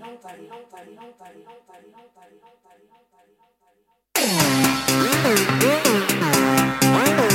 Thank you.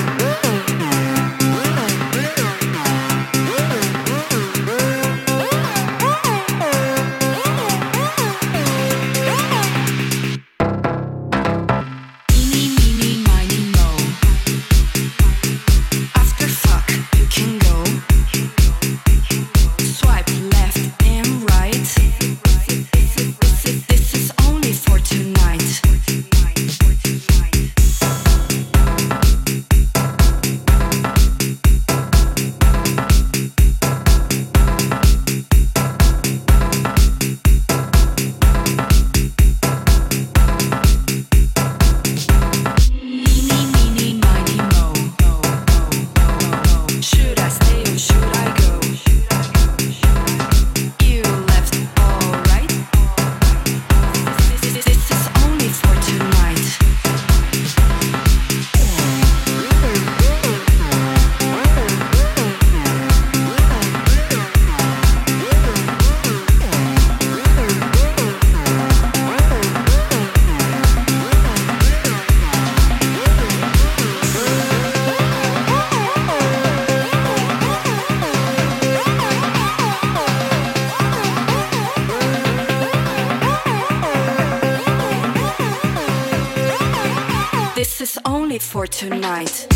This is only for tonight.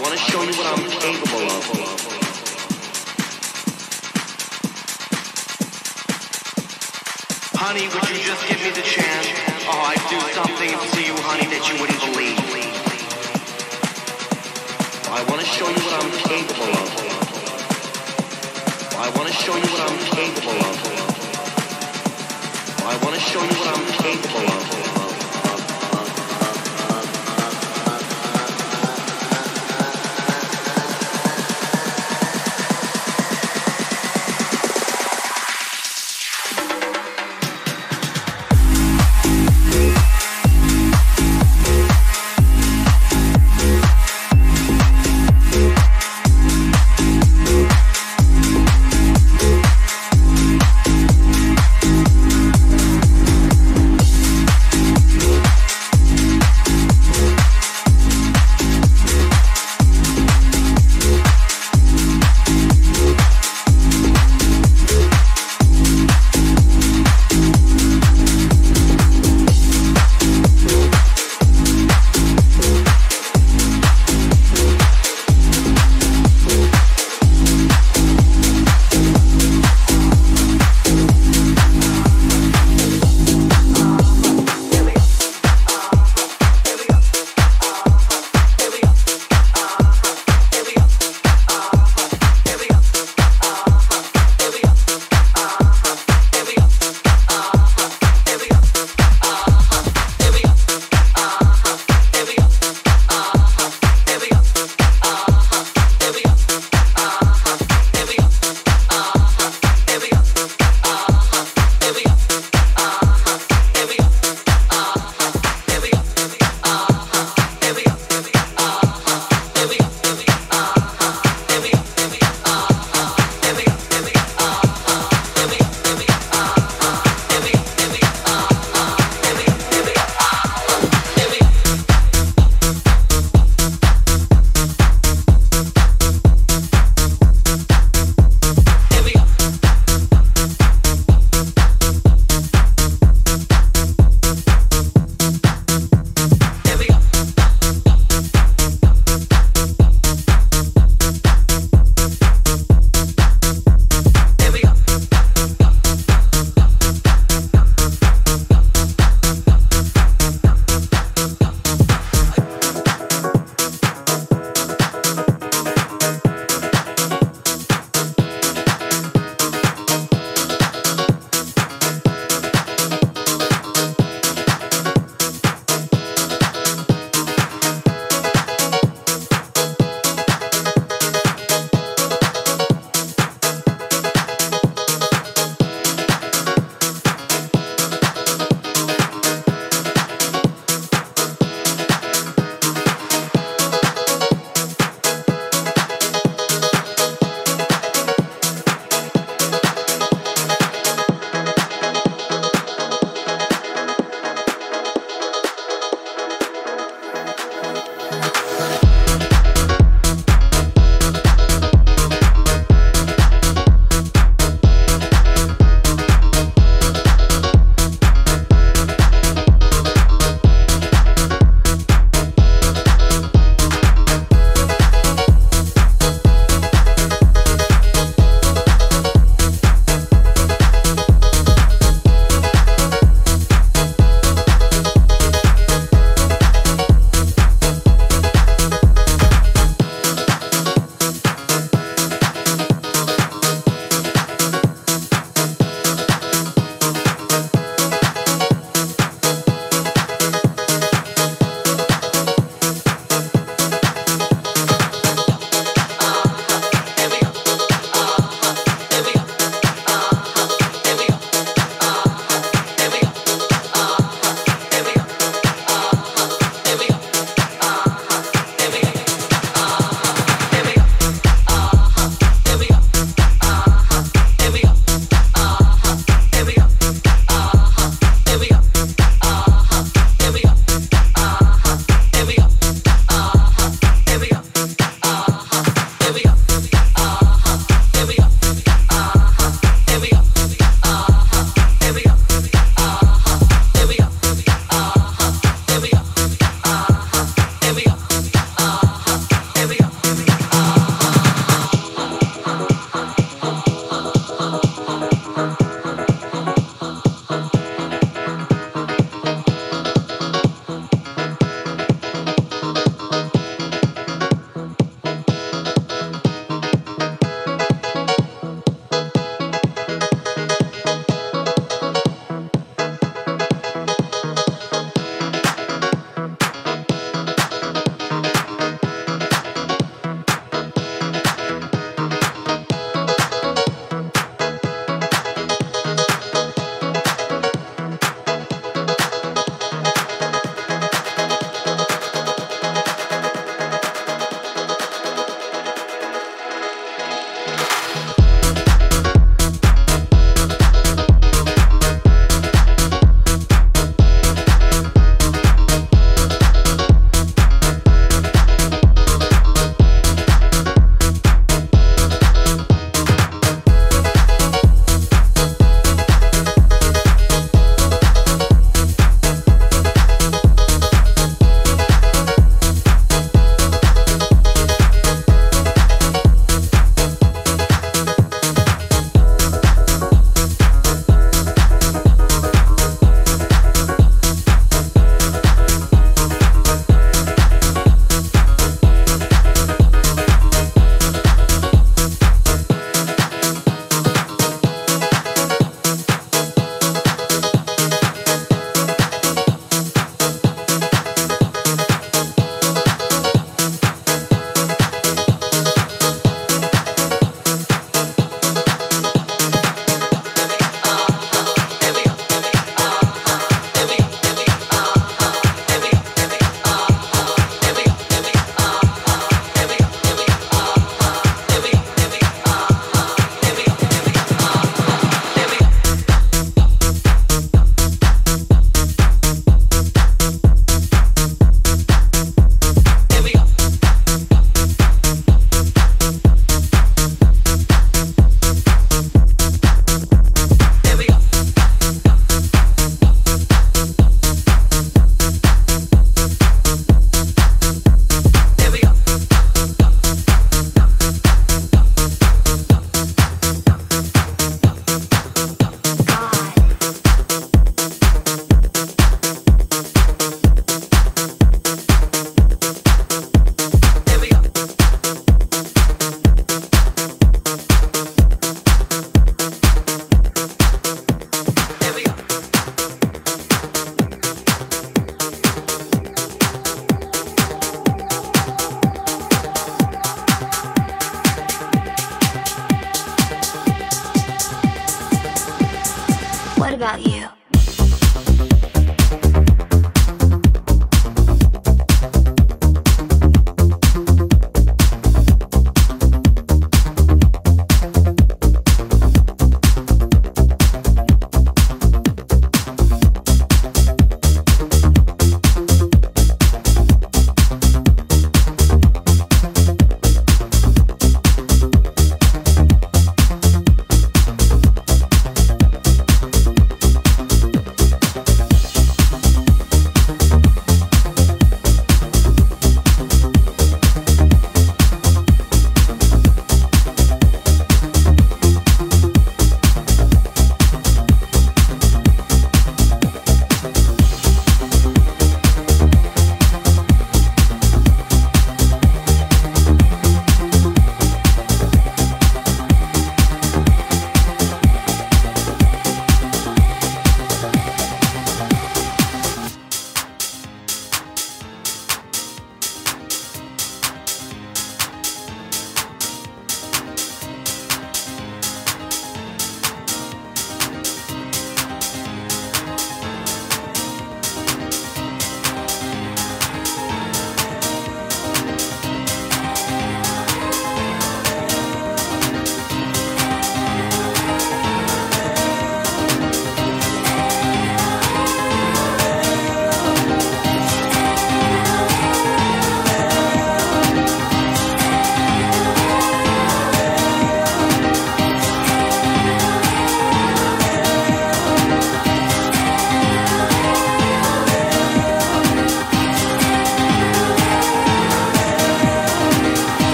want to show you what I'm capable of. Honey, would you just give me the chance? Oh, I'd do something to you, honey, that you wouldn't believe. I want to show you what I'm capable of. I want to show you what I'm capable of. I want to show you what I'm capable of.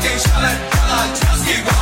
给下来，让俺 just keep on。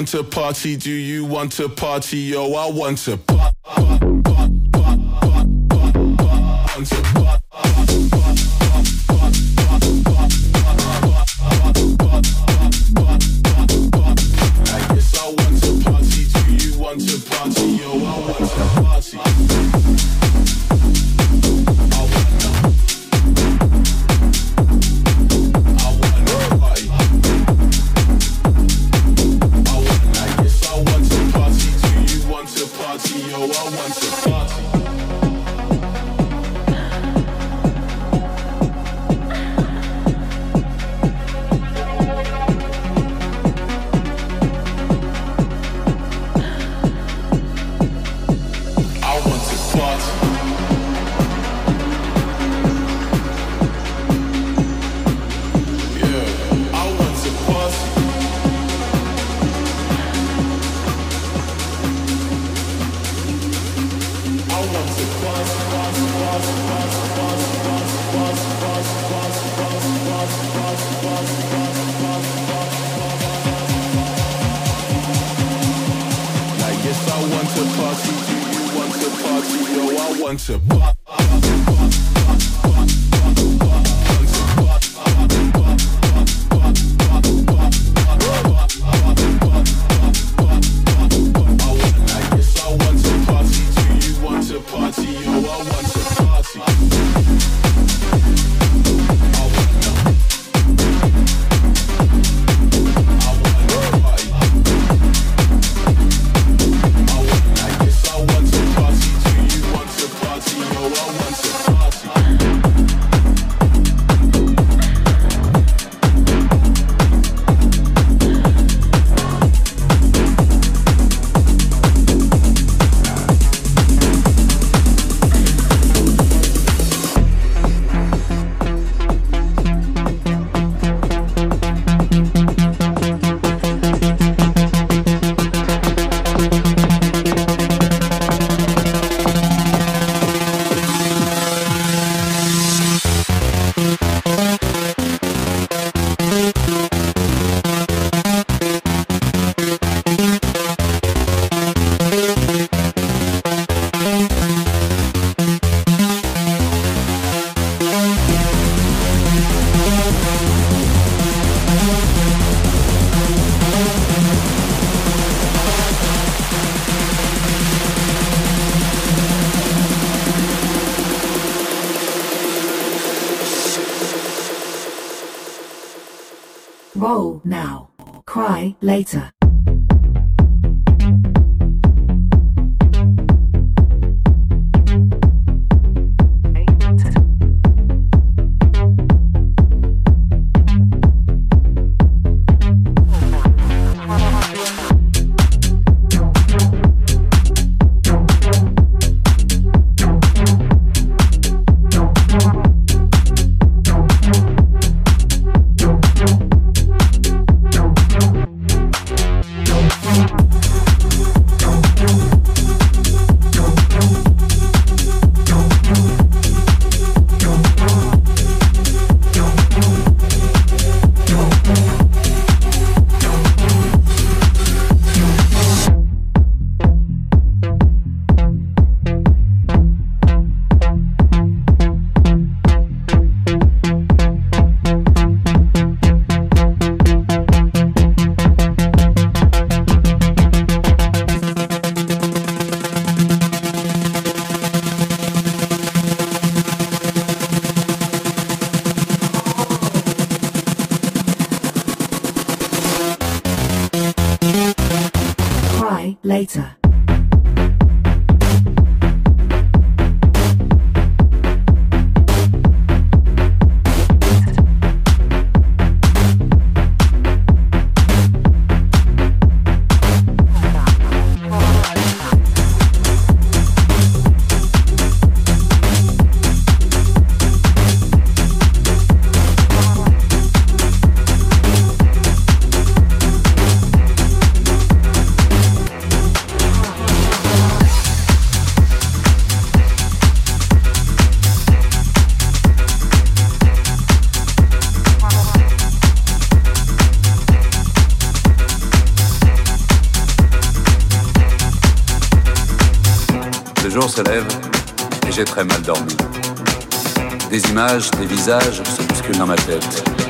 Want to party. Do you want to party? Yo, I want to Fuck. Roll now. Cry later. Se lève et j'ai très mal dormi. Des images, des visages se bousculent dans ma tête.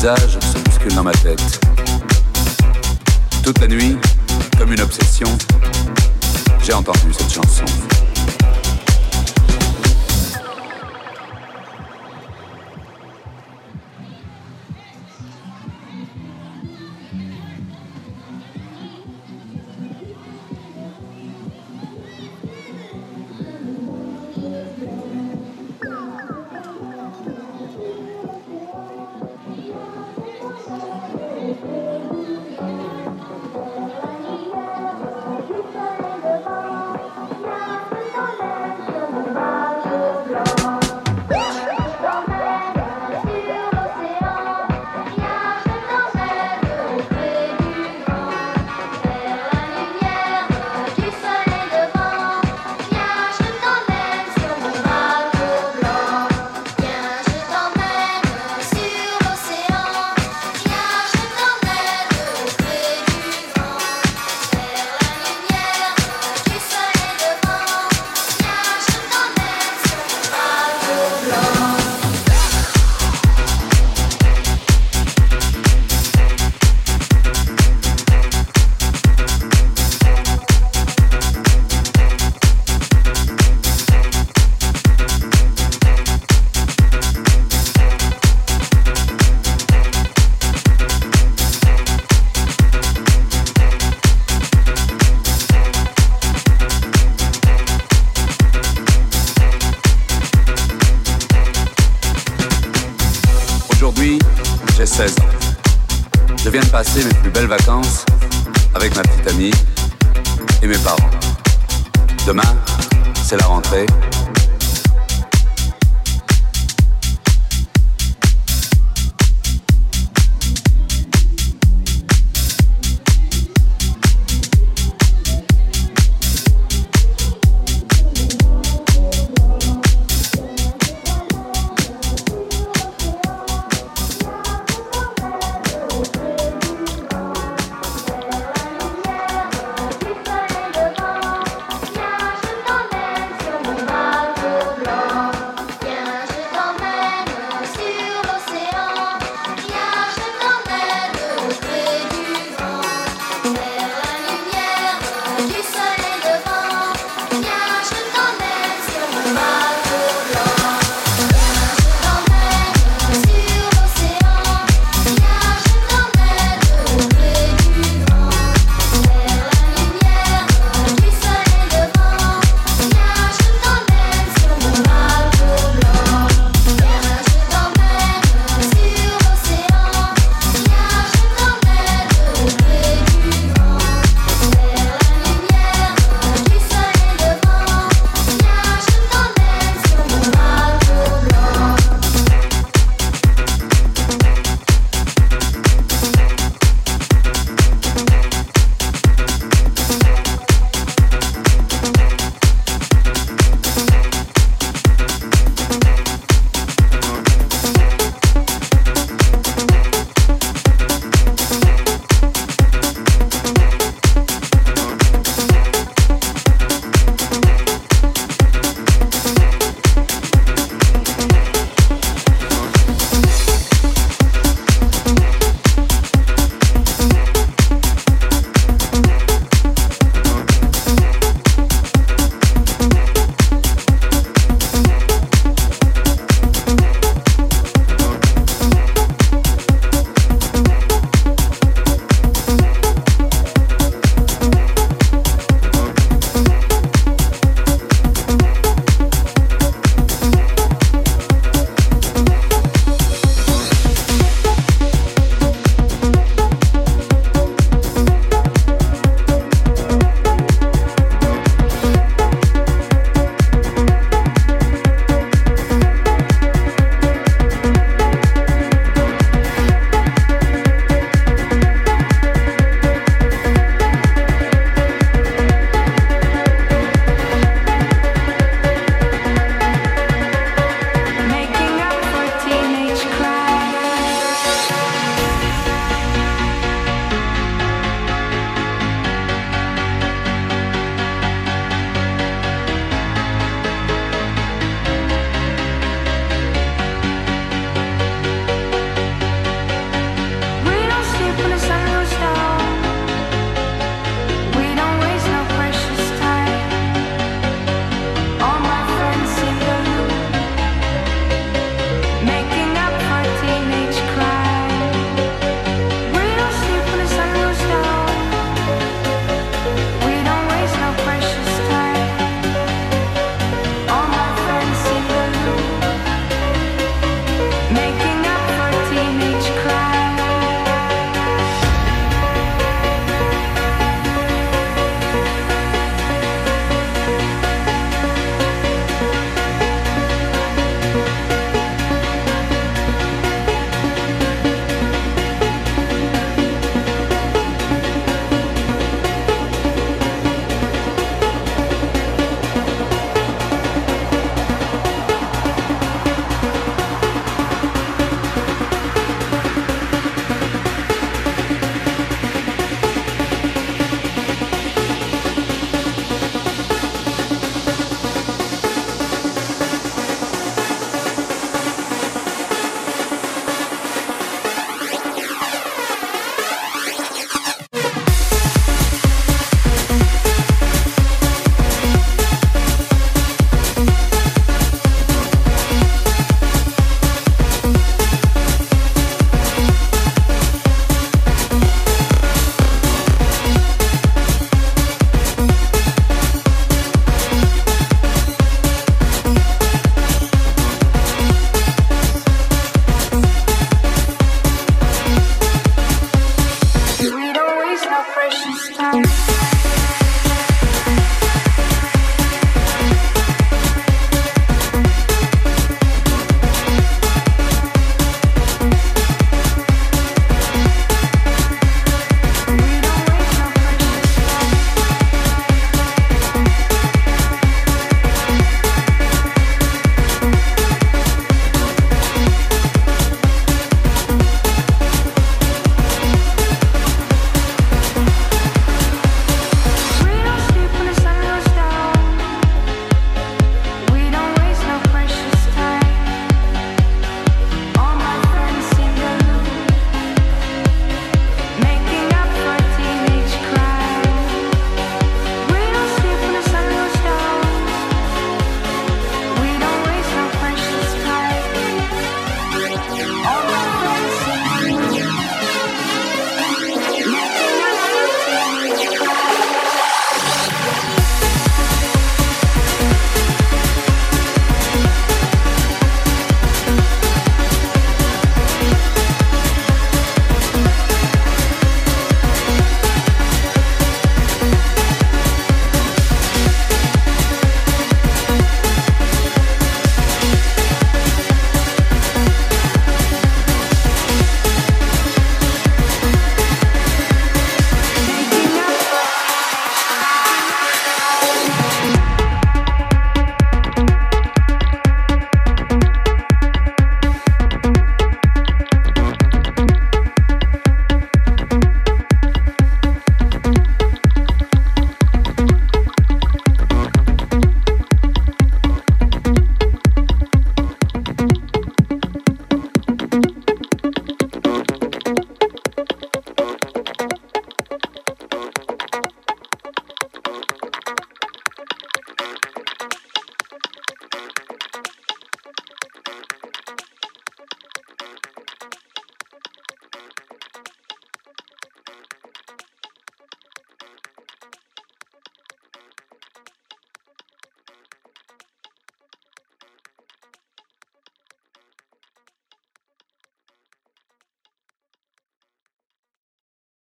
Visages se bousculent dans ma tête. Toute la nuit, comme une obsession, j'ai entendu cette chanson.